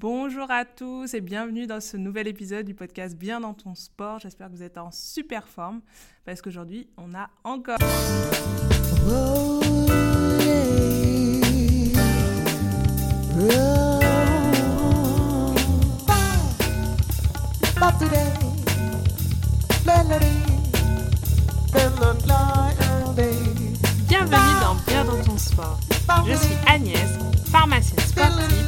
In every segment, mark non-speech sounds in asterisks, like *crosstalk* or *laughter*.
Bonjour à tous et bienvenue dans ce nouvel épisode du podcast Bien dans ton sport. J'espère que vous êtes en super forme parce qu'aujourd'hui, on a encore... Bienvenue dans Bien dans ton sport. Je suis Agnès, pharmacienne sportive,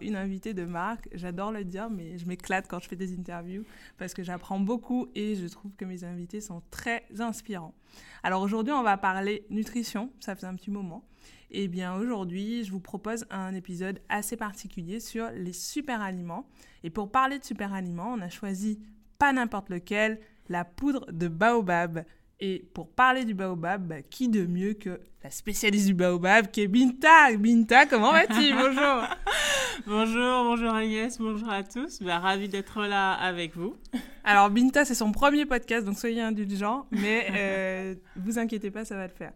une invitée de marque. J'adore le dire, mais je m'éclate quand je fais des interviews parce que j'apprends beaucoup et je trouve que mes invités sont très inspirants. Alors aujourd'hui, on va parler nutrition. Ça fait un petit moment. Et eh bien aujourd'hui, je vous propose un épisode assez particulier sur les super aliments. Et pour parler de super aliments, on a choisi pas n'importe lequel, la poudre de baobab. Et pour parler du baobab, bah, qui de mieux que la spécialiste du baobab qui est Binta Binta, comment vas-tu? *laughs* Bonjour Bonjour, bonjour Agnès, bonjour à tous. Bah, ravi d'être là avec vous. Alors Binta, c'est son premier podcast, donc soyez indulgents, mais *laughs* euh, vous inquiétez pas, ça va le faire.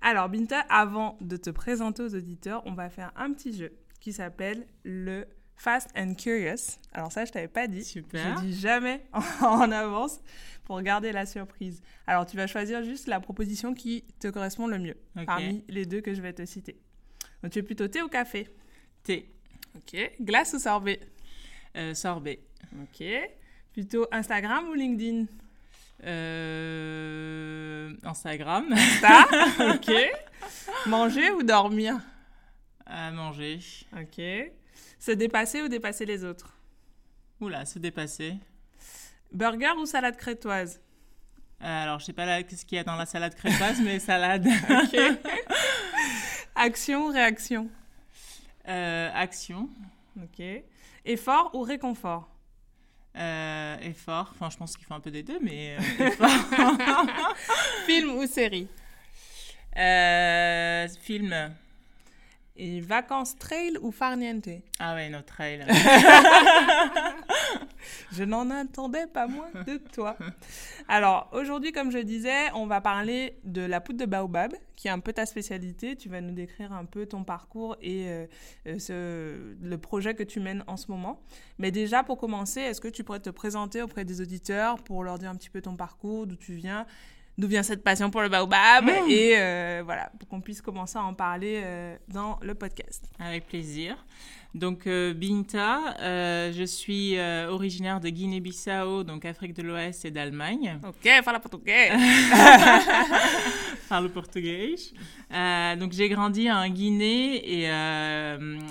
Alors Binta, avant de te présenter aux auditeurs, on va faire un petit jeu qui s'appelle le Fast and Curious. Alors ça, je t'avais pas dit. Super. Je dis jamais *laughs* en avance pour garder la surprise. Alors tu vas choisir juste la proposition qui te correspond le mieux parmi les deux que je vais te citer. Donc tu es plutôt thé ou café? Thé. Ok. Glace ou sorbet? Euh, Sorbet. Ok. Plutôt Instagram ou LinkedIn? Euh, Instagram. Ça? *laughs* Ok. Manger ou dormir? À manger. Ok. Se dépasser ou dépasser les autres? Oula, se dépasser. Burger ou salade crétoise? Euh, Alors, je sais pas ce qu'il y a dans la salade crétoise, mais salade. *laughs* Action ou réaction? Euh, Action. Ok. Effort ou réconfort? Euh, Effort. Enfin, je pense qu'il faut un peu des deux, mais *laughs* Film ou série? Film. Et vacances trail ou farniente? Ah ouais, no trail. *laughs* je n'en attendais pas moins de toi. Alors, aujourd'hui, comme je disais, on va parler de la poudre de baobab, qui est un peu ta spécialité. Tu vas nous décrire un peu ton parcours et euh, euh, ce, le projet que tu mènes en ce moment. Mais déjà, pour commencer, est-ce que tu pourrais te présenter auprès des auditeurs pour leur dire un petit peu ton parcours, d'où tu viens d'où vient cette passion pour le baobab mmh. et euh, voilà, pour qu'on puisse commencer à en parler euh, dans le podcast. Avec plaisir. Donc euh, Binta, je suis originaire de Guinée-Bissau, donc Afrique de l'Ouest et d'Allemagne. Ok, parle portugais. *laughs* parle portugais. Donc j'ai grandi en Guinée et,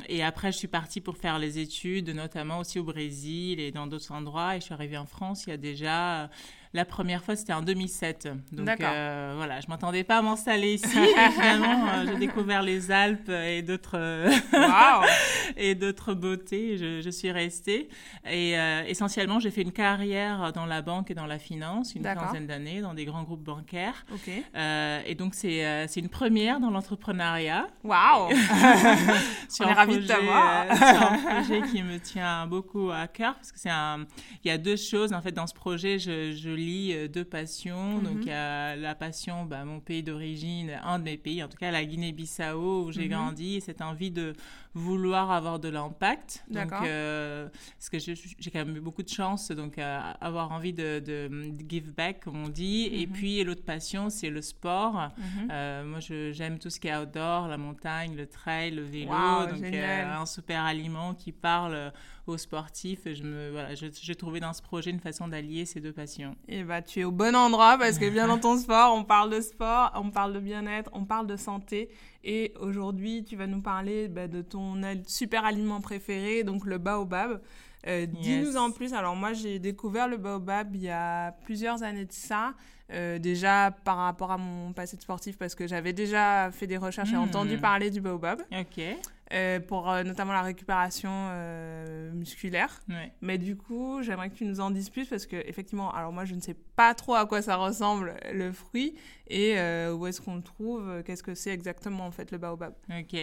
et après je suis partie pour faire les études, notamment aussi au Brésil et dans d'autres endroits. Et je suis arrivée en France il y a déjà la première fois, c'était en 2007. Donc euh, voilà, je m'attendais pas à m'installer ici. *laughs* et finalement, euh, j'ai découvert les Alpes et d'autres *laughs* et d'autres beautés. Je, je, suis restée. Et euh, essentiellement, j'ai fait une carrière dans la banque et dans la finance, une quinzaine d'années, dans des grands groupes bancaires. Okay. Euh, et donc, c'est c'est une première dans l'entrepreneuriat. Waouh *laughs* On est ravis de t'avoir. c'est un projet qui me tient beaucoup à cœur parce que c'est un. Il y a deux choses en fait dans ce projet. Je, je lis euh, deux passions. Donc, mhm. il y a la passion, bah, mon pays d'origine, un de mes pays, en tout cas la Guinée-Bissau, où j'ai mhm. grandi, et cette envie de vouloir avoir de l'impact. Donc, euh, parce que j'ai quand même eu beaucoup de chance, donc euh, avoir envie de, de, give back, comme on dit. Et mhm. puis, l'autre passion, c'est le sport. moi, j'aime tout ce qui est outdoor, la montagne, le trail, le vélo. donc, un super aliment qui parle aux sportifs. Je me, voilà, j'ai trouvé dans ce projet une façon d'allier ces deux passions. Et bah, tu es au bon endroit parce que bien *laughs* dans ton sport, on parle de sport, on parle de bien-être, on parle de santé. Et aujourd'hui, tu vas nous parler bah, de ton super aliment préféré, donc le baobab. Euh, dis-nous en plus. Alors moi, j'ai découvert le baobab il y a plusieurs années de ça. Déjà par rapport à mon passé de sportif, parce que j'avais déjà fait des recherches et hmm. entendu parler du baobab. Ok. Euh, pour euh, notamment la récupération euh, musculaire. Mais du coup, j'aimerais que tu nous en dises plus parce que effectivement, alors moi je ne sais pas trop à quoi ça ressemble le fruit et où est-ce qu'on le trouve, qu'est-ce que c'est exactement en fait le baobab. Ok,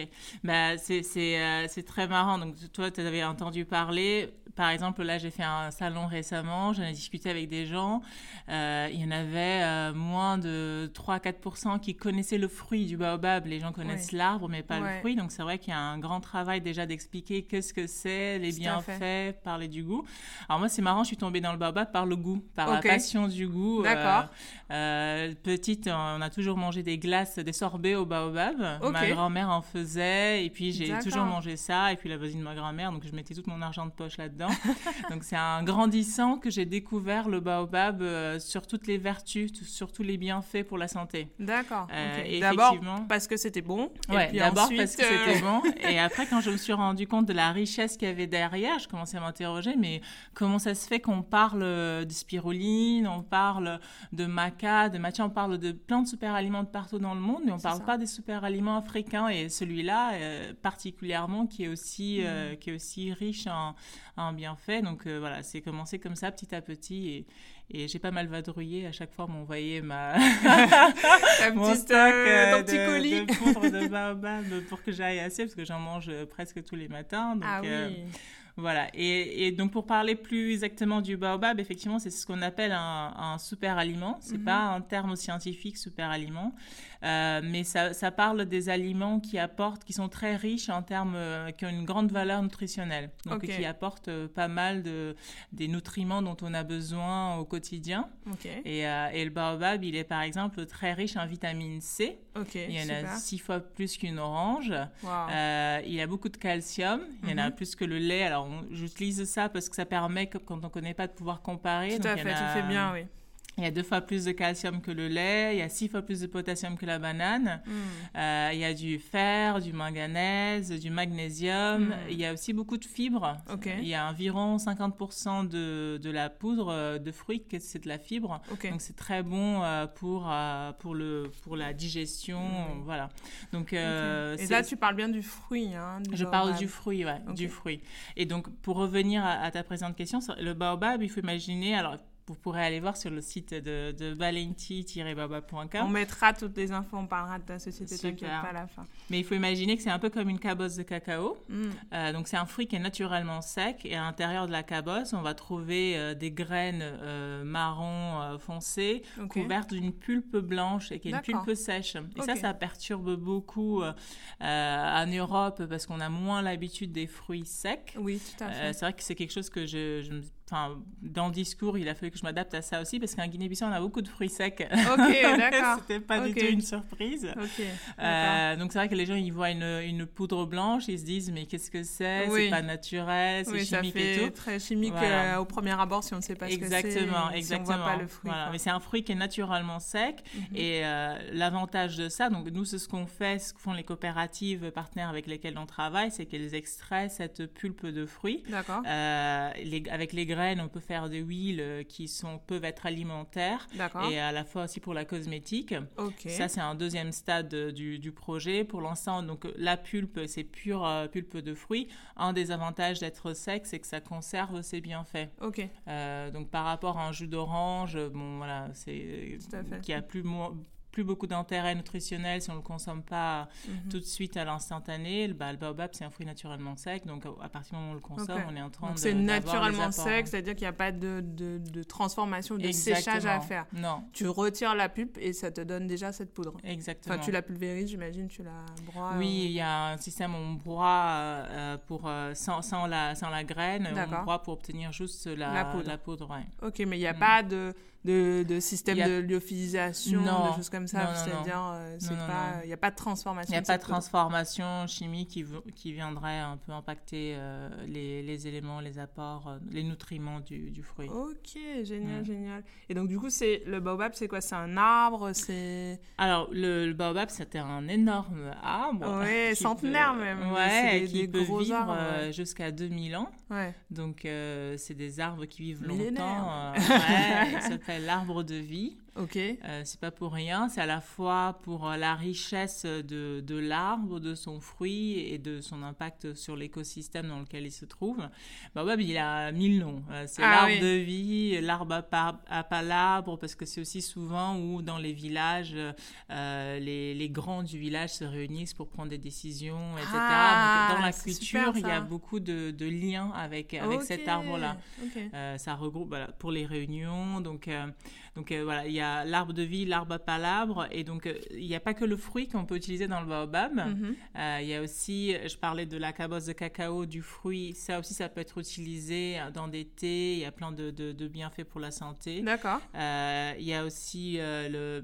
bah, c'est très marrant. Donc toi, tu avais entendu parler, par exemple, là j'ai fait un salon récemment, j'en ai discuté avec des gens, il y en avait moins de 3-4% qui connaissaient le fruit du baobab. Les gens connaissent l'arbre mais pas le fruit, donc c'est vrai qu'il y a un grand travail déjà d'expliquer qu'est-ce que c'est, les bienfaits, parler du goût. Alors moi, c'est marrant, je suis tombée dans le baobab par le goût, par la passion du goût. D'accord. Euh, euh, petite, on a toujours mangé des glaces, des sorbets au baobab. Ma grand-mère en faisait, et puis j'ai toujours mangé ça, et puis la voisine de ma grand-mère, donc je mettais tout mon argent de poche là-dedans. *laughs* donc c'est un grandissant que j'ai découvert le baobab euh, sur toutes les vertus, sur tous les bienfaits pour la santé. D'accord. D'abord parce que c'était bon. Ouais, d'abord parce que c'était bon. *laughs* Et après, quand je me suis rendu compte de la richesse qu'il y avait derrière, je commençais à m'interroger, mais comment ça se fait qu'on parle de spiruline, on parle de maca, de matcha, on parle de plein de super aliments de partout dans le monde, mais on ne parle pas des super aliments africains et celui-là euh, particulièrement qui est aussi, euh, mm. qui est aussi riche en, en bienfaits. Donc euh, voilà, c'est commencé comme ça petit à petit et, et j'ai pas mal vadrouillé à chaque fois m'envoyer ma *laughs* *laughs* mon stock euh, petit de, colis de poudre de baobab pour que j'aille assez parce que j'en mange presque tous les matins. Donc, ah oui. Voilà. Et, donc, pour parler plus exactement du baobab, effectivement, c'est ce qu'on appelle un, super aliment. C'est n'est mhm. pas un terme scientifique, super aliment. Euh, mais ça, parle des aliments qui apportent, qui sont très riches en termes, euh, qui ont une grande valeur nutritionnelle. Donc, qui apportent euh, pas mal de, des nutriments dont on a besoin au quotidien. Et, et, le baobab, il est par exemple très riche en vitamine C. il y en a six fois plus qu'une orange. il y a beaucoup de calcium. Il y en a mhm. plus que le lait. Alors, j'utilise ça parce que ça permet, quand on ne connaît pas, de pouvoir comparer. Tout à fait, tu fais bien, oui. Il y a deux fois plus de calcium que le lait, il y a six fois plus de potassium que la banane, hmm. euh, il y a du fer, du manganèse, du magnésium, hmm. il y a aussi beaucoup de fibres. Il y a environ 50% de, de, la poudre euh, de fruits, c'est de la fibre. Donc c'est très bon euh, pour, pour, le, pour la digestion. Hmm. Voilà. Donc, Et là, tu parles bien du fruit. Hein, Je parle du fruit, ouais, du fruit. Et donc, pour revenir à, à ta présente question, le baobab, il faut imaginer, alors vous pourrez aller voir sur le site de, de valenti-baba.com. On mettra toutes les infos, on parlera de ta société, t'inquiète pas à la fin. Mais il faut imaginer que c'est un peu comme une cabosse de cacao. Mm. Euh, donc c'est un fruit qui est naturellement sec et à l'intérieur de la cabosse, on va trouver euh, des graines euh, marron foncé couvertes d'une pulpe blanche et qui est une pulpe sèche. Et ça, ça perturbe beaucoup en Europe parce qu'on a moins l'habitude des fruits secs. Oui, tout à fait. c'est vrai que c'est quelque chose que je, je enfin, dans le discours, il a fallu que je m'adapte à ça aussi parce qu'en Guinée-Bissau, on a beaucoup de fruits secs. Ok, *laughs* d'accord. C'était pas du tout une surprise. euh, donc c'est vrai que les gens, ils voient une, une, poudre blanche, ils se disent mais qu'est-ce que c'est? C'est pas naturel, c'est chimique ça fait et tout. Très chimique euh, au premier abord si on ne sait pas exactement, ce que c'est. Exactement, exactement. Si on voit pas le fruit. Voilà. Mais c'est un fruit qui est naturellement sec mhm. et euh, l'avantage de ça, donc nous c'est ce qu'on fait, ce que font les coopératives partenaires avec lesquelles on travaille, c'est qu'elles extraient cette pulpe de fruits. D'accord. Euh, avec les on peut faire des huiles euh, qui sont, peuvent être alimentaires et à la fois aussi pour la cosmétique. Ça, c'est un deuxième stade du, du projet. Pour l'instant, donc la pulpe, c'est pure euh, pulpe de fruits. Un des avantages d'être sec, c'est que ça conserve ses bienfaits. Ok. Euh, donc par rapport à un jus d'orange, bon voilà, c'est qui a plus plus beaucoup d'intérêt nutritionnel si on ne le consomme pas mhm. tout de suite à l'instantané. Bah, le baobab, c'est un fruit naturellement sec, donc à partir du moment où on le consomme, on est en train de. C'est naturellement sec, c'est-à-dire qu'il n'y a pas de, de, de transformation, de séchage à faire. Non. Tu retires la pulpe et ça te donne déjà cette poudre. Exactement. Enfin, tu la pulvérises, j'imagine, tu la broies. Oui, il y a un système où on broie euh, pour, euh, sans, sans, la, sans la graine, on broie pour obtenir juste la, la poudre. La poudre Ok, mais il n'y a mm. pas de de, de système de lyophilisation, de choses comme ça. C'est-à-dire, euh, il n'y a pas de transformation. Il n'y a pas de transformation chimique qui, qui viendrait un peu impacter euh, les, les, éléments, les apports, euh, les nutriments du, du, fruit. Ok, génial, génial. Et donc, du coup, c'est le baobab, c'est quoi? C'est un arbre c'est... Alors, le, baobab, c'était un énorme arbre. Oui, *laughs* centenaire même. Ouais, des, qui peut vivre jusqu'à 2000 ans. Ouais. Donc, c'est des arbres qui vivent longtemps. *laughs* ouais, l'arbre de vie. Ok. c'est pas pour rien. C'est à la fois pour la richesse de, de l'arbre, de son fruit et de son impact sur l'écosystème dans lequel il se trouve. Baobab, il a mille noms. c'est ah l'arbre de vie, l'arbre à, palabre, parce que c'est aussi souvent où dans les villages, les, les grands du village se réunissent pour prendre des décisions, etc. Ah, dans la culture, il y a beaucoup de, de liens avec, avec cet arbre-là. Euh, ça regroupe pour les réunions. Donc, euh, donc euh, voilà, il y a l'arbre de vie, l'arbre à palabre. Et donc, il n'y a pas que le fruit qu'on peut utiliser dans le baobab. Mhm. il y a aussi, je parlais de la cabosse de cacao, du fruit. Ça aussi, ça peut être utilisé dans des thés. Il y a plein de, de, bienfaits pour la santé. D'accord. il y a aussi le,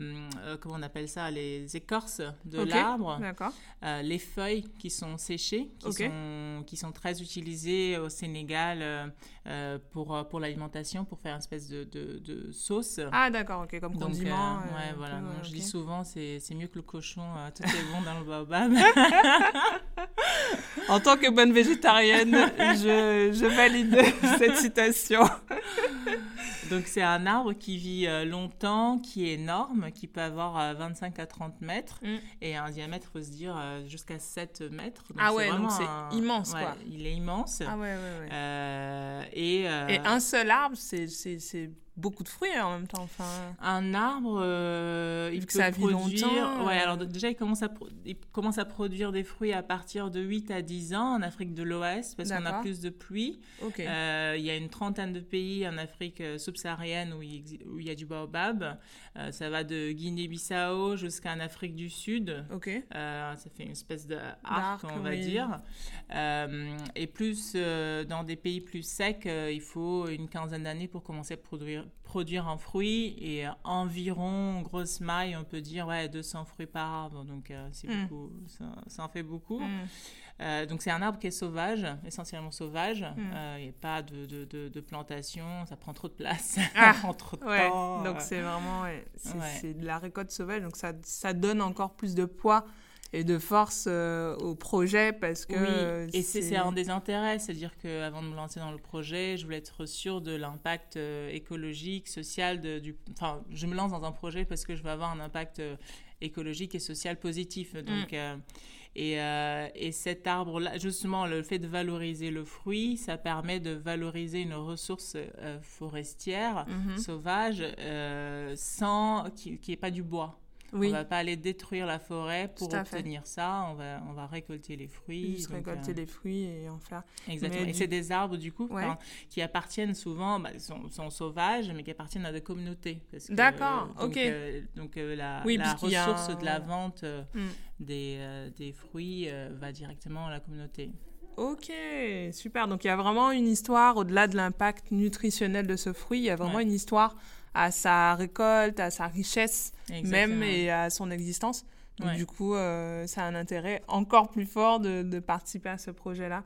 comment on appelle ça, les écorces de l'arbre. D'accord. les feuilles qui sont séchées, qui, sont, qui sont très utilisées au Sénégal euh, pour, euh, pour l'alimentation, pour faire une espèce de, de, sauce. Ah, d'accord, ok, comme condiment. Euh, ouais, voilà. je dis souvent, c'est mieux que le cochon, tout est bon dans le baobab. *laughs* en tant que bonne végétarienne, je, je valide cette citation. Donc c'est un arbre qui vit longtemps, qui est énorme, qui peut avoir 25 à 30 mètres mm. et un diamètre, faut se dire, jusqu'à 7 mètres. ah ouais, donc c'est immense quoi. Il est immense. Ah ouais, ouais, ouais. et, et un seul arbre, c'est beaucoup de fruits en même temps. Enfin... Un arbre, euh, il peut produire. Ouais, alors déjà, il commence, à il commence à produire des fruits à partir de 8 à 10 ans en Afrique de l'Ouest parce qu'on a plus de pluie. Euh, il y a une trentaine de pays en Afrique euh, subsaharienne où il, où il y a du baobab. ça va de Guinée-Bissau jusqu'en Afrique du Sud. ça fait une espèce d'arc, on va dire. et plus dans des pays plus secs, il faut une quinzaine d'années pour commencer à produire produire un fruit et environ, grosse maille, on peut dire, ouais, 200 fruits par arbre. Donc, euh, c'est mm. beaucoup, ça, en fait beaucoup. Mm. Euh, donc, c'est un arbre qui est sauvage, essentiellement sauvage. Mm. Euh, il n'y a pas de, de, de, plantation, ça prend trop de place, ah, *laughs* ça prend trop de temps. Donc, c'est vraiment, c'est de la récolte sauvage. Donc, ça, ça donne encore plus de poids et de force euh, au projet parce que. Oui, et c'est un des intérêts, c'est-à-dire qu'avant de me lancer dans le projet, je voulais être sûre de l'impact euh, écologique, social, de, du. Enfin, je me lance dans un projet parce que je veux avoir un impact euh, écologique et social positif. Donc. Mm. Et, et, cet arbre-là, justement, le fait de valoriser le fruit, ça permet de valoriser une ressource forestière, mm-hmm. sauvage, sans qu'il n'y ait pas du bois. Oui. On va pas aller détruire la forêt pour obtenir ça. On va, on va récolter les fruits. Juste récolter euh, les fruits et en faire. Exactement. et c'est des arbres, du coup, qui appartiennent souvent, bah, sont, sont, sauvages, mais qui appartiennent à des communautés. D'accord, ok. Euh, donc, euh, la, la ressource de la vente mm. des, des, fruits va directement à la communauté. Ok, super. Donc il y a vraiment une histoire, au-delà de l'impact nutritionnel de ce fruit, il y a vraiment une histoire à sa récolte, à sa richesse même et à son existence. Donc du coup, euh, ça a un intérêt encore plus fort de, de participer à ce projet-là.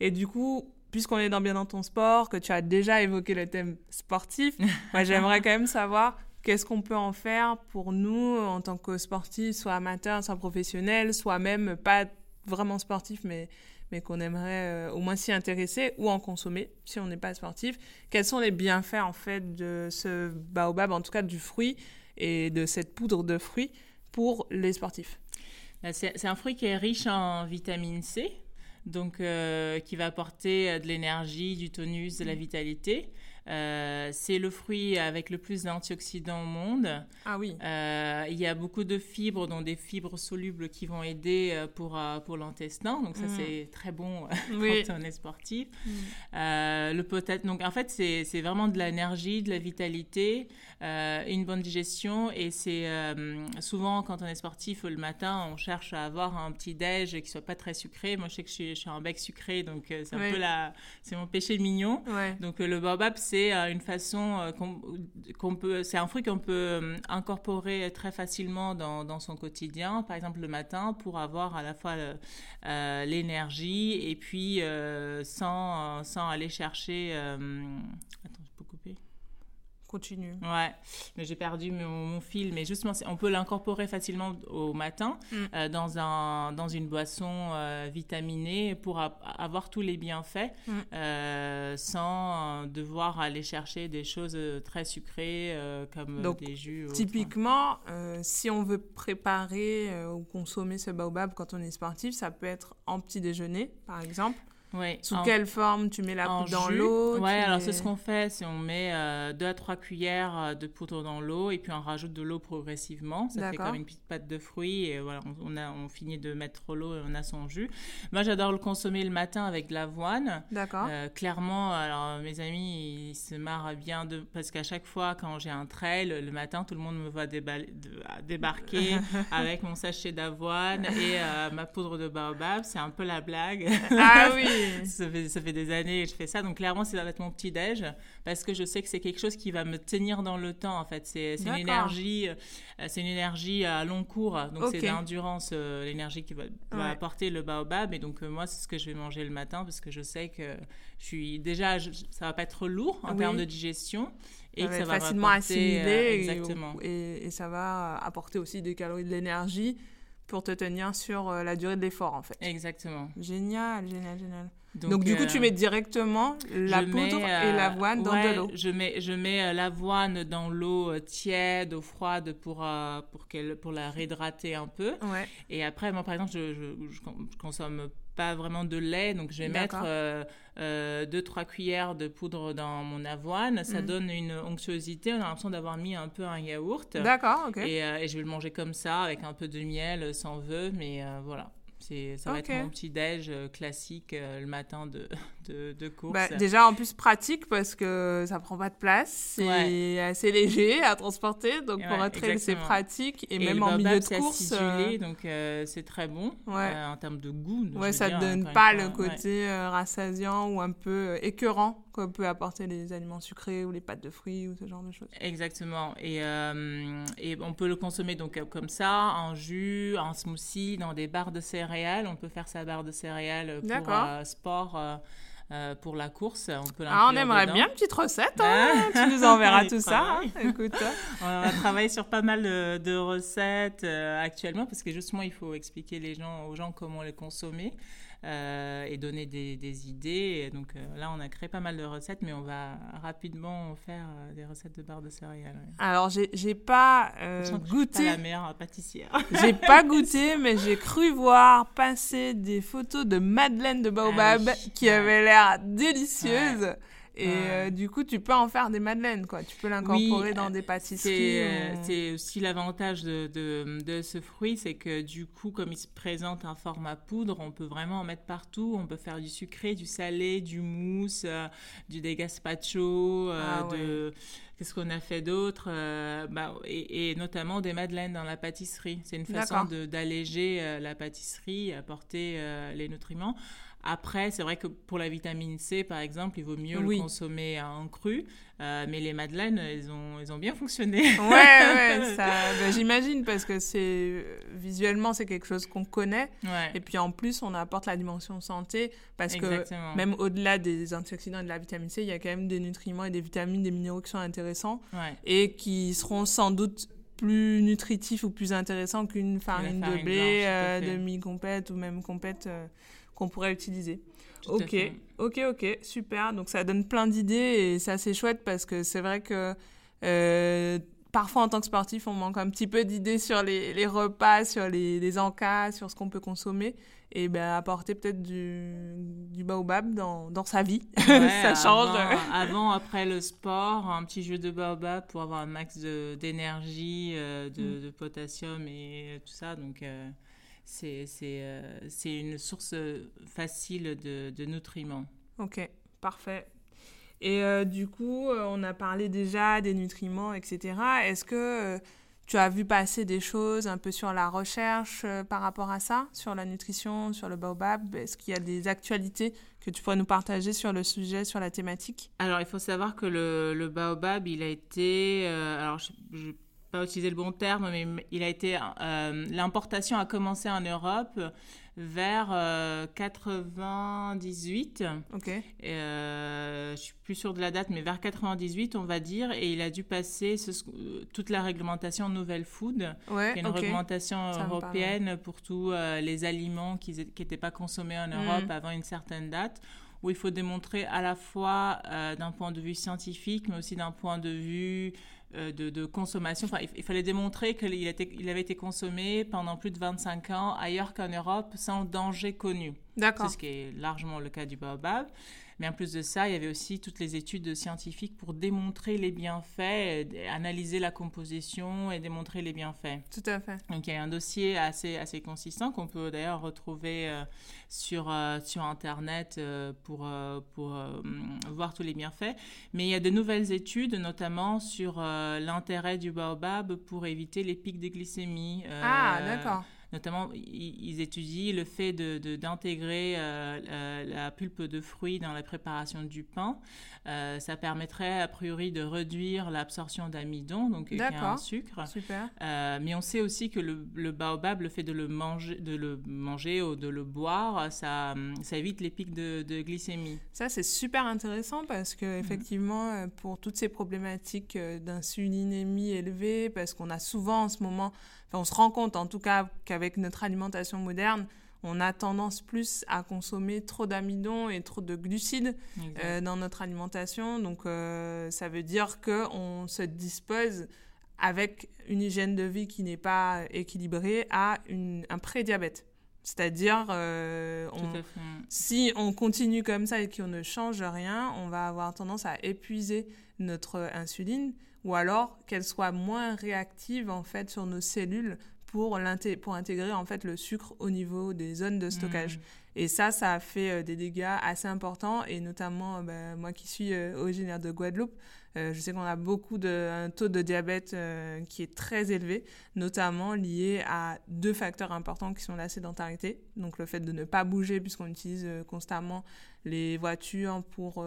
Et du coup, puisqu'on est dans bien dans ton sport, que tu as déjà évoqué le thème sportif, *laughs* moi j'aimerais quand même savoir qu'est-ce qu'on peut en faire pour nous en tant que sportifs, soit amateurs, soit professionnels, soit même pas vraiment sportifs, mais mais qu'on aimerait euh, au moins s'y intéresser ou en consommer si on n'est pas sportif. Quels sont les bienfaits en fait de ce baobab, en tout cas du fruit et de cette poudre de fruits pour les sportifs? Bah, C'est un fruit qui est riche en vitamine C, donc euh, qui va apporter euh, de l'énergie, du tonus, de la vitalité. Euh, c'est le fruit avec le plus d'antioxydants au monde. Ah oui. Euh, il y a beaucoup de fibres, dont des fibres solubles qui vont aider euh, pour, pour l'intestin. Donc ça, mm. c'est très bon *laughs* quand on est sportif. Mm. le potat... Donc en fait, c'est vraiment de l'énergie, de la vitalité, une bonne digestion. Et c'est souvent, quand on est sportif, le matin, on cherche à avoir un petit déj qui soit pas très sucré. Moi, je sais que je suis, je suis un bec sucré, donc c'est un peu la... C'est mon péché mignon. Donc le baobab, c'est c'est euh, une façon euh, qu'on peut, c'est un fruit qu'on peut euh, incorporer très facilement dans, son quotidien, par exemple le matin, pour avoir à la fois l'énergie et puis sans, sans aller chercher. Continue. Ouais, mais j'ai perdu mon, fil. Mais justement, on peut l'incorporer facilement au matin mm. euh, dans, un, dans une boisson euh, vitaminée pour avoir tous les bienfaits mm. euh, sans devoir aller chercher des choses très sucrées comme des jus. Typiquement, si on veut préparer ou consommer ce baobab quand on est sportif, ça peut être en petit déjeuner, par exemple. Sous quelle forme tu mets la poudre dans l'eau Ouais, alors c'est ce qu'on fait, c'est on met 2 euh, à 3 cuillères euh, de poudre dans l'eau et puis on rajoute de l'eau progressivement. Ça fait comme une petite pâte de fruits et voilà, on, a, on finit de mettre l'eau et on a son jus. Moi, j'adore le consommer le matin avec de l'avoine. D'accord. Euh, clairement, alors mes amis, ils se marrent bien de parce qu'à chaque fois quand j'ai un trail le matin, tout le monde me voit débarquer *laughs* avec mon sachet d'avoine et ma poudre de baobab. C'est un peu la blague. Ah oui. *laughs* ça, fait, ça fait des années que je fais ça. Donc clairement, c'est va être mon petit déj parce que je sais que c'est quelque chose qui va me tenir dans le temps. En fait, c'est une énergie, euh, c'est une énergie à long cours. Donc c'est l'endurance, euh, l'énergie qui va, apporter le baobab. Et donc euh, moi, c'est ce que je vais manger le matin parce que je sais que je suis déjà, ça va pas être lourd en termes de digestion et ça que ça va facilement assimiler exactement. Et, et, ça va apporter aussi des calories de l'énergie pour te tenir sur euh, la durée de l'effort, en fait. Exactement. Génial, génial, génial. Donc, du coup, tu euh, mets directement la poudre et euh, l'avoine dans de l'eau. Je mets, je mets l'avoine dans l'eau tiède ou froide pour, pour, qu'elle, pour la réhydrater un peu. Ouais. Et après, moi, par exemple, je, je, je consomme pas vraiment de lait, donc je vais mettre 2-3 euh, euh, cuillères de poudre dans mon avoine. Ça mm. donne une onctuosité, on a l'impression d'avoir mis un peu un yaourt. D'accord, ok. Et, euh, et, je vais le manger comme ça, avec un peu de miel, sans vœuf, mais voilà ça va être mon petit déj euh, classique euh, le matin de, *laughs* de, de course. Bah, déjà, en plus, pratique parce que ça prend pas de place. C'est assez léger à transporter. Donc, pour un trail, c'est pratique. Et, même en milieu de course. Acidulé, euh, donc c'est très bon en termes de goût. Ouais, ça ne donne pas le côté rassasiant ou un peu écœurant qu'on peut apporter les aliments sucrés ou les pâtes de fruits ou ce genre de choses. Exactement. Et, et on peut le consommer donc comme ça, en jus, en smoothie, dans des barres de céréales on peut faire sa barre de céréales pour euh, sport. Euh, euh, pour la course. On peut ah, on aimerait bien une petite recette. Hein. tu nous enverras *laughs* tout ça. Hein. Écoute. *laughs* on a travaillé sur pas mal de, recettes actuellement parce que justement, il faut expliquer les gens, aux gens comment les consommer. Euh, et donner des, des idées. donc euh, là, on a créé pas mal de recettes, mais on va rapidement faire euh, des recettes de barres de céréales. Alors, j'ai pas goûté. Pas la meilleure pâtissière. *laughs* j'ai pas *laughs* goûté, mais j'ai cru voir passer des photos de Madeleine de Baobab ah qui avaient l'air délicieuses. Et euh, du coup, tu peux en faire des madeleines, quoi. Tu peux l'incorporer dans des pâtisseries. Euh, c'est aussi l'avantage de, de, de, ce fruit, c'est que du coup, comme il se présente en format poudre, on peut vraiment en mettre partout. On peut faire du sucré, du salé, du mousse, euh, du dégazpacho, ah de... Qu'est-ce qu'on a fait d'autre bah, et, et, notamment des madeleines dans la pâtisserie. C'est une façon d'alléger la pâtisserie, apporter les nutriments. Après, c'est vrai que pour la vitamine C, par exemple, il vaut mieux le consommer en cru. Euh, mais les madeleines, elles ont, elles ont bien fonctionné. Ouais, ouais, *laughs* ça, ben, j'imagine, parce que c'est visuellement, c'est quelque chose qu'on connaît. Et puis en plus, on apporte la dimension santé, parce que même au-delà des antioxydants et de la vitamine C, il y a quand même des nutriments et des vitamines, des minéraux qui sont intéressants et qui seront sans doute plus nutritifs ou plus intéressants qu'une farine, de blé, euh, demi-compète ou même compète. Euh, qu'on pourrait utiliser. ok, ok, ok, super. Donc ça donne plein d'idées et c'est assez chouette parce que c'est vrai que euh, parfois en tant que sportif, on manque un petit peu d'idées sur les, repas, sur les, les, encas, sur ce qu'on peut consommer. Et ben apporter peut-être du, du baobab dans, dans sa vie, *laughs* ça change. Avant, après le sport, un petit jeu de baobab pour avoir un max d'énergie, de, de, mm. de, potassium et tout ça. Donc euh, euh, c'est une source facile de, de, nutriments. Ok, parfait. Et euh, du coup, euh, on a parlé déjà des nutriments, etc. Est-ce que tu as vu passer des choses un peu sur la recherche par rapport à ça, sur la nutrition, sur le baobab? Est-ce qu'il y a des actualités que tu pourrais nous partager sur le sujet, sur la thématique? Alors, il faut savoir que le, le baobab, il a été... alors, je, je pas utiliser le bon terme, mais il a été euh, l'importation a commencé en Europe vers 98. Euh, ok. Et, euh, je suis plus sûr de la date, mais vers 98, on va dire, et il a dû passer toute la réglementation Nouvelle Food, ouais, qui est une réglementation européenne pour tous les aliments qui n'étaient pas consommés en Europe mm. avant une certaine date où il faut démontrer à la fois d'un point de vue scientifique, mais aussi d'un point de vue euh, de, consommation. Enfin, il, fallait démontrer qu'il il avait été consommé pendant plus de 25 ans ailleurs qu'en Europe sans danger connu. D'accord. C'est ce qui est largement le cas du baobab. Mais en plus de ça, il y avait aussi toutes les études scientifiques pour démontrer les bienfaits, analyser la composition et démontrer les bienfaits. Tout à fait. Donc il y a un dossier assez, assez consistant qu'on peut d'ailleurs retrouver euh, sur, euh, sur Internet euh, pour, pour voir tous les bienfaits. Mais il y a de nouvelles études, notamment sur l'intérêt du baobab pour éviter les pics de glycémie. ah, d'accord. Notamment, ils étudient le fait d'intégrer de, euh, euh, la pulpe de fruits dans la préparation du pain. Euh, ça permettrait a priori de réduire l'absorption d'amidon, donc qui est un sucre. Super. mais on sait aussi que le, baobab, le fait de le manger, de le manger ou de le boire, ça, ça évite les pics de, glycémie. Ça, c'est super intéressant parce que mhm. effectivement, pour toutes ces problématiques d'insulinémie élevée, parce qu'on a souvent en ce moment on se rend compte en tout cas qu'avec notre alimentation moderne, on a tendance plus à consommer trop d'amidon et trop de glucides euh, dans notre alimentation. Donc euh, ça veut dire qu'on se dispose avec une hygiène de vie qui n'est pas équilibrée à un prédiabète. C'est-à-dire, euh, si on continue comme ça et qu'on ne change rien, on va avoir tendance à épuiser notre insuline ou alors qu'elle soit moins réactive en fait sur nos cellules pour, pour intégrer en fait le sucre au niveau des zones de stockage. Mmh. Et ça, ça a fait euh, des dégâts assez importants et notamment euh, bah, moi qui suis euh, originaire de Guadeloupe, je sais qu'on a beaucoup de un taux de diabète qui est très élevé, notamment lié à deux facteurs importants qui sont la sédentarité, donc le fait de ne pas bouger puisqu'on utilise constamment les voitures pour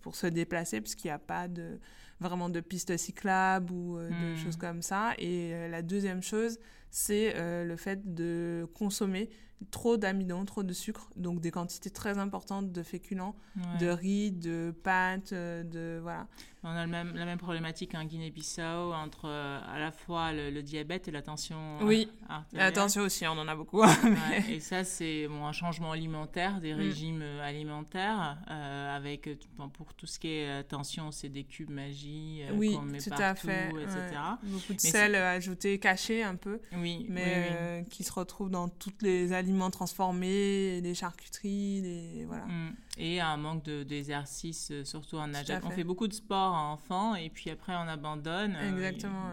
pour se déplacer puisqu'il n'y a pas de vraiment de pistes cyclables ou euh, de choses comme ça. Et la deuxième chose, c'est euh, le fait de consommer trop d'amidon, trop de sucre, donc des quantités très importantes de féculents, de riz, de pâtes, de voilà. On a le même, la même problématique en Guinée-Bissau entre euh, à la fois le, diabète et la tension. Oui, la tension aussi, on en a beaucoup. *laughs* et ça, c'est bon, un changement alimentaire, des mm. régimes euh, alimentaires, euh, avec pour tout ce qui est tension, c'est des cubes magie oui, tout à fait. etc. Beaucoup de sel ajouté, caché un peu, oui, mais qui se retrouve dans tous les aliments transformés, les charcuteries, les voilà. Mm. Et un manque d'exercice, surtout en âge. On fait beaucoup de sport enfant et puis après on abandonne. Euh, Exactement.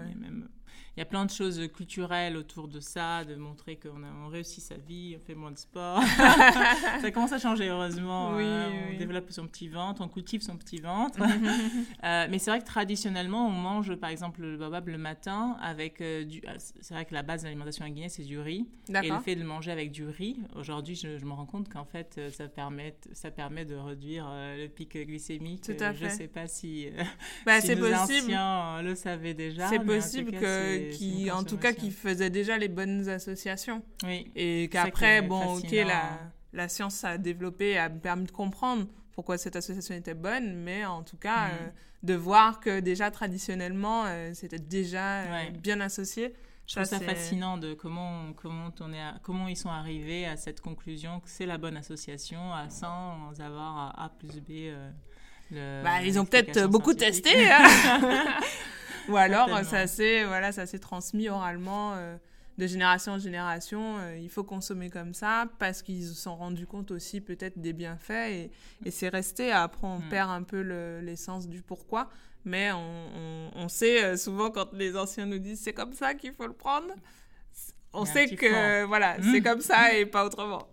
Il y a plein de choses culturelles autour de ça, de montrer qu'on a on réussit sa vie, on fait moins de sport. *laughs* ça commence à changer, heureusement. Oui, hein. on développe son petit ventre, on cultive son petit ventre. *laughs* Euh, mais c'est vrai que traditionnellement, on mange par exemple le baobab le matin avec euh, du. Ah, c'est vrai que la base de l'alimentation en Guinée, c'est du riz. Et le fait de manger avec du riz, aujourd'hui, je, me rends compte qu'en fait, euh, ça permet, ça permet de réduire le pic glycémique. Tout à fait. Je ne sais pas si, bah, si nos anciens le savaient déjà. C'est possible que qui, en tout cas, qui faisait déjà les bonnes associations. Oui. Et qu'après, bon, ok, la, la science a développé, a permis de comprendre pourquoi cette association était bonne, mais en tout cas, mm. euh, de voir que déjà traditionnellement, euh, c'était déjà euh, bien associé. Je trouve ça fascinant de comment, comment, on est comment ils sont arrivés à cette conclusion que c'est la bonne association sans avoir A plus B. Le, bah, ils ont peut-être beaucoup testé. Hein. *laughs* *laughs* Ou alors, ça s'est voilà, ça s'est transmis oralement euh, de génération en génération. Euh, il faut consommer comme ça parce qu'ils se sont rendus compte aussi peut-être des bienfaits et, et c'est resté. Après, on mm. perd un peu l'essence du pourquoi. Mais on, on, on sait euh, souvent quand les anciens nous disent c'est comme ça qu'il faut le prendre on sait que voilà, c'est comme ça et pas autrement.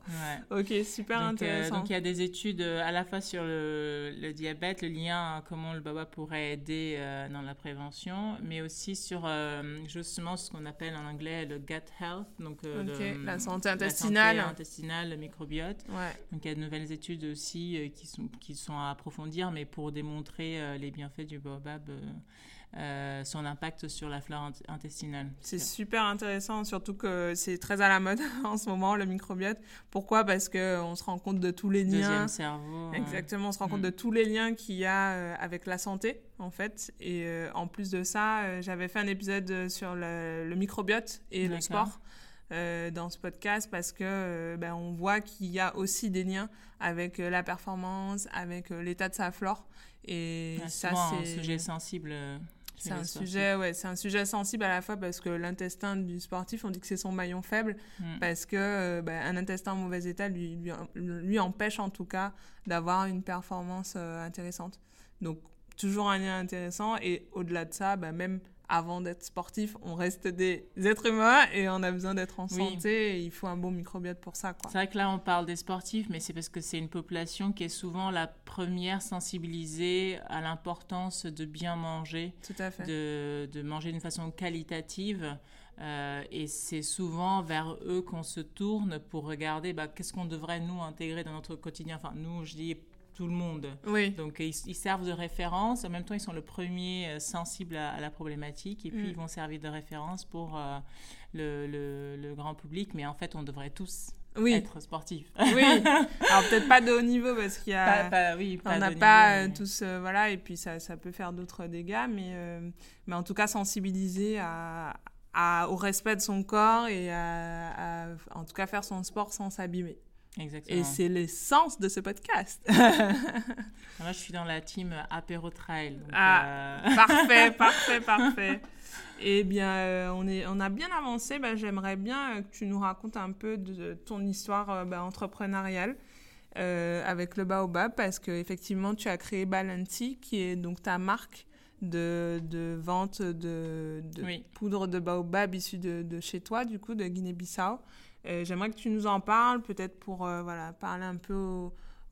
Ok, super donc, euh, intéressant. donc il y a des études euh, à la fois sur le, diabète, le lien, comment le baba pourrait aider euh, dans la prévention, mais aussi sur justement ce qu'on appelle en anglais le gut health, donc la santé intestinale, la santé intestinale, le microbiote. Donc il y a de nouvelles études aussi qui sont qui sont à approfondir, mais pour démontrer les bienfaits du baobab euh, son impact sur la flore intestinale. C'est super intéressant, surtout que c'est très à la mode *laughs* en ce moment, le microbiote. Pourquoi? Parce qu'on se rend compte de tous les liens. Deuxième cerveau. Exactement, on se rend compte mm. de tous les liens qu'il y a euh, avec la santé, en fait. Et euh, en plus de ça, j'avais fait un épisode sur le, le microbiote et le sport. dans ce podcast parce que ben, on voit qu'il y a aussi des liens avec la performance, avec l'état de sa flore. Et ça, c'est un sujet sensible. C'est un sujet, ouais, un sujet sensible à la fois parce que l'intestin du sportif, on dit que c'est son maillon faible, mm. parce que euh, bah, un intestin en mauvais état lui, lui, empêche en tout cas d'avoir une performance euh, intéressante. Donc toujours un lien intéressant et au-delà de ça, bah, même avant d'être sportif, on reste des êtres humains et on a besoin d'être en santé et il faut un bon microbiote pour ça. C'est vrai que là, on parle des sportifs, mais c'est parce que c'est une population qui est souvent la première sensibilisée à l'importance de bien manger, De, de manger d'une façon qualitative. Euh, et c'est souvent vers eux qu'on se tourne pour regarder bah, qu'est-ce qu'on devrait nous intégrer dans notre quotidien. Enfin, nous, je dis tout le monde. Oui. Donc ils, servent de référence. En même temps, ils sont le premier euh, sensible à, la problématique et puis mm. ils vont servir de référence pour euh, le, le, grand public. Mais en fait, on devrait tous être sportifs. Oui. *laughs* Alors peut-être pas de haut niveau parce qu'il y a. oui, on n'a pas euh, tous voilà et puis ça, ça peut faire d'autres dégâts, mais mais en tout cas sensibiliser à, à, au respect de son corps et à, en tout cas faire son sport sans s'abîmer. Exactement. Et c'est l'essence de ce podcast. *laughs* Moi, je suis dans la team apéro trail. ah, euh, *laughs* parfait, parfait, parfait. Eh bien, euh, on, est, on a bien avancé. Bah, J'aimerais bien que tu nous racontes un peu de ton histoire euh, bah, entrepreneuriale avec le Baobab, parce qu'effectivement, tu as créé Balanti, qui est donc ta marque de, de vente de, de poudre de Baobab issue de, de, chez toi, du coup, de Guinée-Bissau. Euh, j'aimerais que tu nous en parles, peut-être pour euh, voilà, parler un peu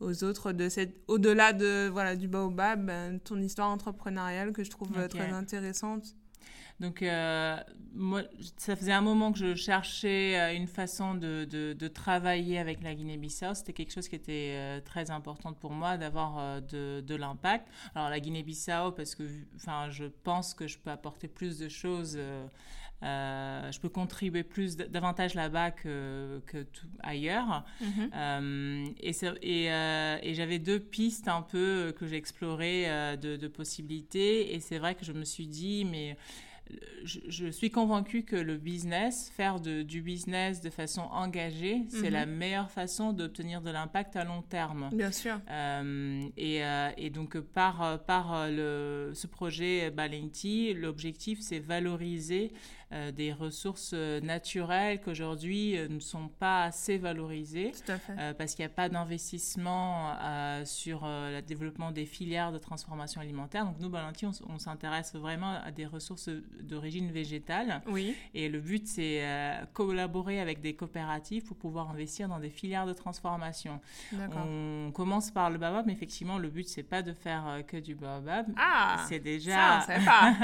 aux, autres de cette au-delà de voilà du baobab, ben, ton histoire entrepreneuriale que je trouve euh, très intéressante. Donc, moi, ça faisait un moment que je cherchais une façon de, de, travailler avec la Guinée-Bissau. C'était quelque chose qui était très important pour moi, d'avoir de, de l'impact. Alors, la Guinée-Bissau, parce que enfin, je pense que je peux apporter plus de choses je peux contribuer plus davantage là-bas que, que tout ailleurs. Mhm. Euh, et, et, euh, et j'avais deux pistes un peu que j'explorais de, de, possibilités. Et c'est vrai que je me suis dit, mais je, suis convaincue que le business, faire de, du business de façon engagée, c'est mhm. la meilleure façon d'obtenir de l'impact à long terme. Bien sûr. Euh, et, euh, et, donc, par, par le, ce projet Balenti, l'objectif, c'est valoriser euh, des ressources naturelles qu'aujourd'hui ne sont pas assez valorisées. Tout à fait. parce qu'il n'y a pas d'investissement sur le développement des filières de transformation alimentaire. Donc, nous, Balenti, on, on s'intéresse vraiment à des ressources d'origine végétale. Oui. Et le but, c'est euh, collaborer avec des coopératives pour pouvoir investir dans des filières de transformation. On commence par le baobab, mais effectivement, le but, c'est pas de faire euh, que du baobab. Ah C'est déjà... Ça, pas.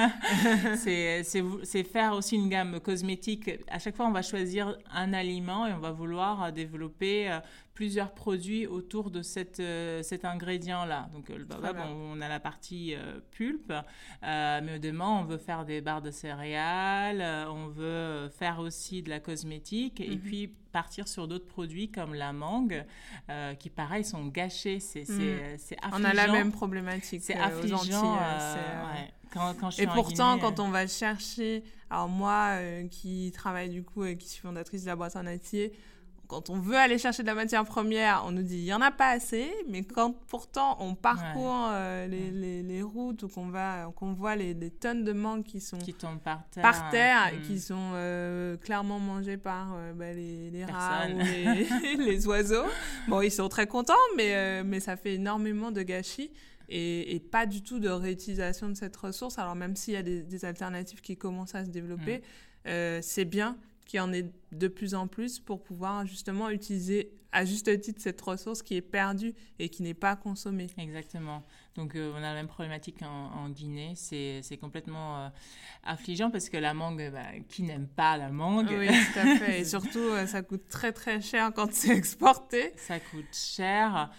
*laughs* c'est faire aussi une gamme cosmétique. À chaque fois, on va choisir un aliment et on va vouloir euh, développer plusieurs produits autour de cette, euh, cet ingrédient-là. Donc, le baobab, on, a la partie euh, pulpe, euh, mais demain, on veut faire des barres de céréales, on veut faire aussi de la cosmétique, et mhm. puis partir sur d'autres produits comme la mangue, qui, pareil, sont gâchés. C'est affligeant. Mhm. On a la même problématique C'est affligeant. Quand, quand je et pourtant, quand on va chercher, alors moi qui travaille du coup et qui suis fondatrice de la boîte en entier, quand on veut aller chercher de la matière première, on nous dit il y en a pas assez, mais quand pourtant on parcourt euh, les, les, les, routes ou qu'on va qu'on voit les, tonnes de mangues qui sont qui tombent par terre, par terre et qui sont euh, clairement mangées par euh, bah, les, rats ou les, *laughs* les, oiseaux, bon ils sont très contents, mais mais ça fait énormément de gâchis. Et, et, pas du tout de réutilisation de cette ressource. Alors même s'il y a des, des, alternatives qui commencent à se développer, mm. c'est bien qu'il y en ait de plus en plus pour pouvoir justement utiliser à juste titre cette ressource qui est perdue et qui n'est pas consommée. Exactement. Donc euh, on a la même problématique en, Guinée. C'est complètement euh, affligeant parce que la mangue, bah, qui n'aime pas la mangue? Oui, tout à fait. *laughs* Et surtout, euh, ça coûte très très cher quand c'est exporté. Ça coûte cher.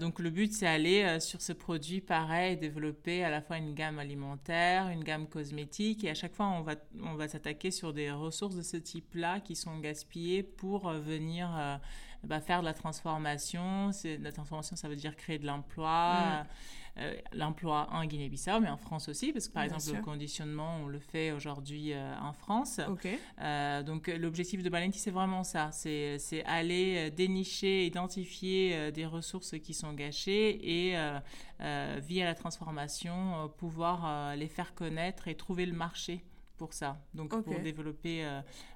donc le but, c'est aller sur ce produit pareil, développer à la fois une gamme alimentaire, une gamme cosmétique. Et à chaque fois, on va, on va s'attaquer sur des ressources de ce type-là qui sont gaspillées pour venir... Bah, faire de la transformation. La transformation, ça veut dire créer de l'emploi. Mm. Euh, l'emploi en Guinée-Bissau, mais en France aussi, parce que par exemple, le conditionnement, on le fait aujourd'hui euh, en France. Euh, donc, l'objectif de Balenti, c'est vraiment ça c'est aller dénicher, identifier des ressources qui sont gâchées et, via la transformation, pouvoir les faire connaître et trouver le marché pour ça, donc pour développer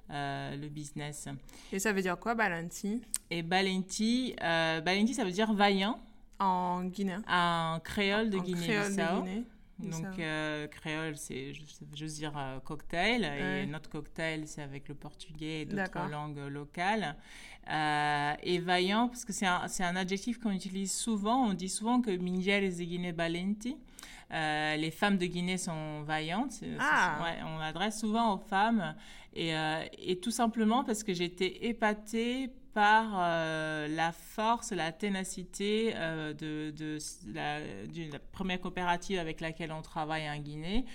le business. Et ça veut dire quoi, Balenti? Et Balenti, Balenti, ça veut dire vaillant. En Guinée En créole de Guinée-Bissau. Donc, euh, créole, c'est juste dire euh, cocktail. Et notre cocktail, c'est avec le portugais et d'autres langues locales. Euh, et vaillant, parce que c'est un, un, adjectif qu'on utilise souvent. On dit souvent que Minjeres de Guinée Balenti. Les femmes de Guinée sont vaillantes. Ah. on adresse souvent aux femmes. Et, et tout simplement parce que j'étais épatée par euh, la force, la ténacité euh, de, de, la, de, la, première coopérative avec laquelle on travaille en Guinée,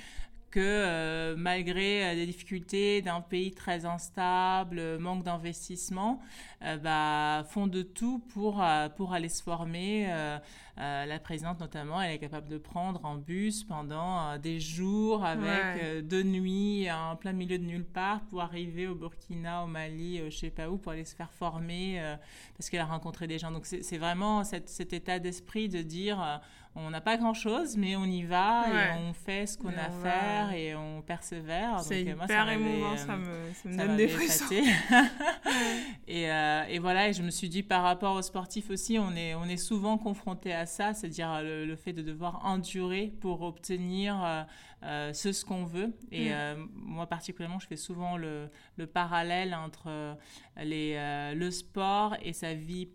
que euh, malgré des difficultés d'un pays très instable, manque d'investissement, bah, font de tout pour, pour aller se former euh, la présidente, notamment, elle est capable de prendre en bus pendant euh, des jours avec euh, deux nuits en plein milieu de nulle part pour arriver au Burkina, au Mali, je sais pas où, pour aller se faire former parce qu'elle a rencontré des gens. Donc, c'est vraiment cet état d'esprit de dire on n'a pas grand chose, mais on y va et on fait ce qu'on a à faire et on persévère. C'est hyper moi, ça émouvant, ça me, ça me donne des frissons. *laughs* *laughs* et, et, voilà, et je me suis dit par rapport aux sportifs aussi, on est, on est souvent confronté à ça, c'est-à-dire le, fait de devoir endurer pour obtenir euh, euh, ce, ce qu'on veut. Et mm. euh, moi particulièrement, je fais souvent le, le parallèle entre les, le sport et sa vie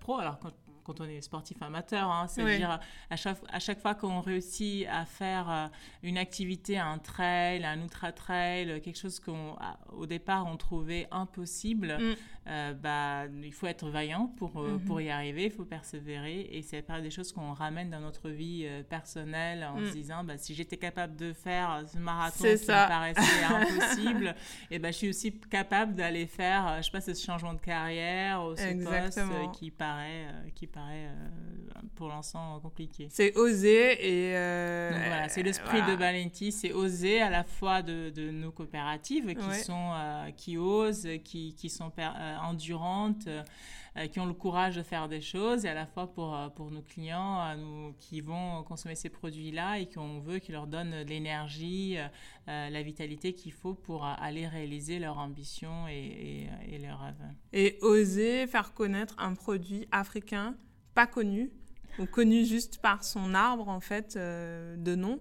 pro. Alors quand quand on est sportif amateur, hein, c'est-à-dire à chaque, à chaque fois qu'on réussit à faire euh, une activité, un trail, un ultra-trail, quelque chose qu'au départ on trouvait impossible, mm. euh, bah, il faut être vaillant pour, euh, pour mm-hmm. y arriver, il faut persévérer et c'est pas des choses qu'on ramène dans notre vie personnelle en se mm. disant bah, si j'étais capable de faire ce marathon qui me paraissait *laughs* impossible, et bah, je suis aussi capable d'aller faire, je sais pas, ce changement de carrière ou ce poste qui paraît, qui paraît euh, pour l'instant compliqué. C'est oser et... Euh, voilà, c'est l'esprit de Valenti, c'est oser à la fois de, de nos coopératives qui, sont, euh, qui osent, qui, qui sont endurantes, qui ont le courage de faire des choses et à la fois pour, pour nos clients nous, qui vont consommer ces produits-là et qu'on veut qu'ils leur donnent l'énergie, la vitalité qu'il faut pour aller réaliser leurs ambitions et, et, et leurs rêves. Et oser faire connaître un produit africain pas connu, ou connu juste par son arbre en fait euh, de nom.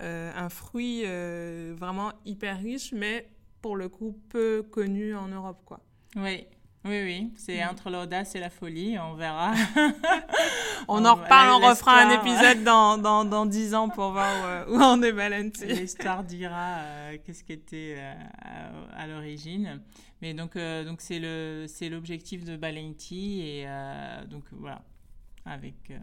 Euh, un fruit euh, vraiment hyper riche, mais pour le coup peu connu en Europe, quoi. Oui, oui, oui, c'est mm. entre l'audace et la folie, on verra. *laughs* on, en reparle, on refera un épisode dans, dans, dans 10 ans pour voir où, on est balancé. L'histoire dira qu'est-ce qui était à, l'origine. Mais donc, donc c'est le c'est l'objectif de Balenti et donc voilà, avec. Euh,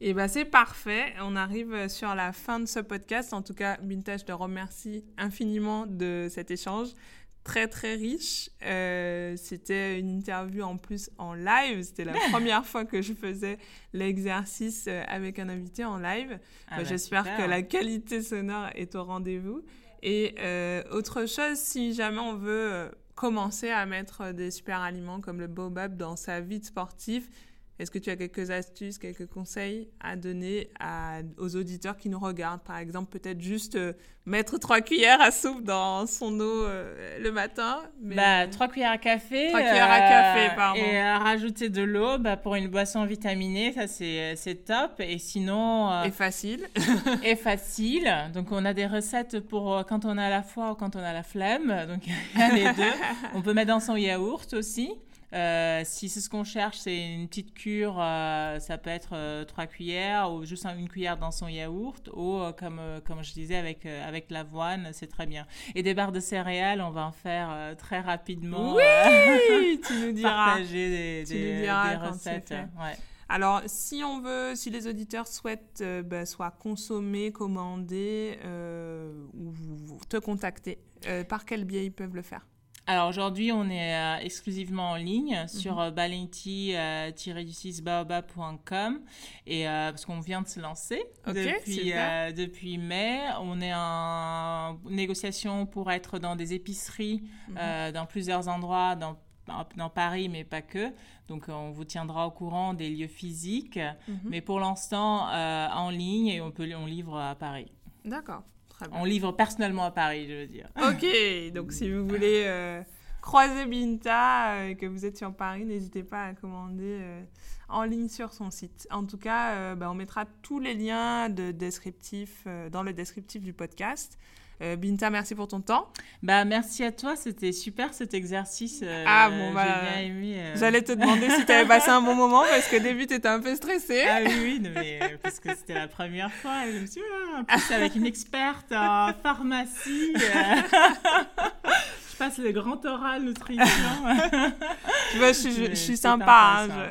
Et ben c'est parfait. On arrive sur la fin de ce podcast. En tout cas, Binta, je te remercie infiniment de cet échange très très riche. Euh, c'était une interview en plus en live. C'était la *laughs* première fois que je faisais l'exercice euh, avec un invité en live. Ah bah, j'espère que la qualité sonore est au rendez-vous. Et autre chose, si jamais on veut commencer à mettre des super aliments comme le baobab dans sa vie de sportif, est-ce que tu as quelques astuces, quelques conseils à donner aux auditeurs qui nous regardent? Par exemple, peut-être juste euh, mettre trois cuillères à soupe dans son eau euh, le matin. Bah, trois cuillères à café. Trois cuillères à café, euh, pardon. Et rajouter de l'eau bah, pour une boisson vitaminée, ça c'est top. Et sinon. et facile. *laughs* et facile. Donc on a des recettes pour quand on a la foi ou quand on a la flemme. Donc *laughs* il y a les deux. On peut mettre dans son yaourt aussi. Euh, si c'est ce qu'on cherche, c'est une petite cure, euh, ça peut être trois cuillères ou juste une cuillère dans son yaourt ou comme, comme je disais avec, avec l'avoine, c'est très bien. Et des barres de céréales, on va en faire très rapidement. Oui, tu nous *laughs* diras. Partager des, tu nous diras des recettes. Ouais. Alors, si on veut, si les auditeurs souhaitent euh, ben, soit consommer, commander euh, ou te contacter, euh, par quel biais ils peuvent le faire? Alors aujourd'hui, on est exclusivement en ligne sur euh, baobab.com et parce qu'on vient de se lancer depuis, depuis mai. On est en négociation pour être dans des épiceries mhm. dans plusieurs endroits, dans dans Paris, mais pas que. Donc, on vous tiendra au courant des lieux physiques, mhm. mais pour l'instant, euh, en ligne et on, peut, on livre à Paris. D'accord. On livre personnellement à Paris, je veux dire. Ok, donc si vous voulez euh, croiser Binta euh, et que vous êtes sur Paris, n'hésitez pas à commander en ligne sur son site. En tout cas, bah, on mettra tous les liens de descriptif, dans le descriptif du podcast. Euh, Binta, merci pour ton temps. Bah, merci à toi, c'était super cet exercice. Euh, ah bon, bah, bien aimé. Euh. J'allais te demander si tu avais passé un bon moment parce que début, tu étais un peu stressée. Ah oui, oui, mais, parce que c'était la première fois. je me suis dit, en plus, avec une experte en pharmacie. *laughs* je passe le grand oral nutrition. *laughs* tu vois, je, suis sympa. Hein,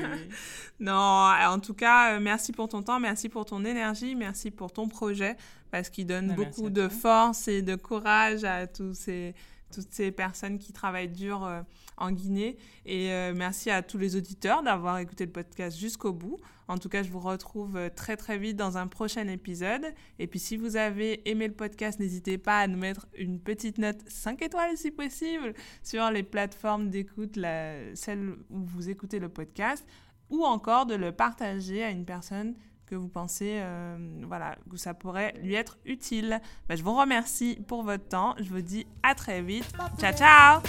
*laughs* non, en tout cas, merci pour ton temps, merci pour ton énergie, merci pour ton projet parce qu'il donne bah, beaucoup de force et de courage à tous ces, toutes ces personnes qui travaillent dur euh, en Guinée. Et euh, merci à tous les auditeurs d'avoir écouté le podcast jusqu'au bout. En tout cas, je vous retrouve euh, très très vite dans un prochain épisode. Et puis si vous avez aimé le podcast, n'hésitez pas à nous mettre une petite note 5 étoiles si possible sur les plateformes d'écoute, celle où vous écoutez le podcast, ou encore de le partager à une personne que vous pensez euh, voilà, que ça pourrait lui être utile. Bah, je vous remercie pour votre temps. Je vous dis à très vite. Ciao, ciao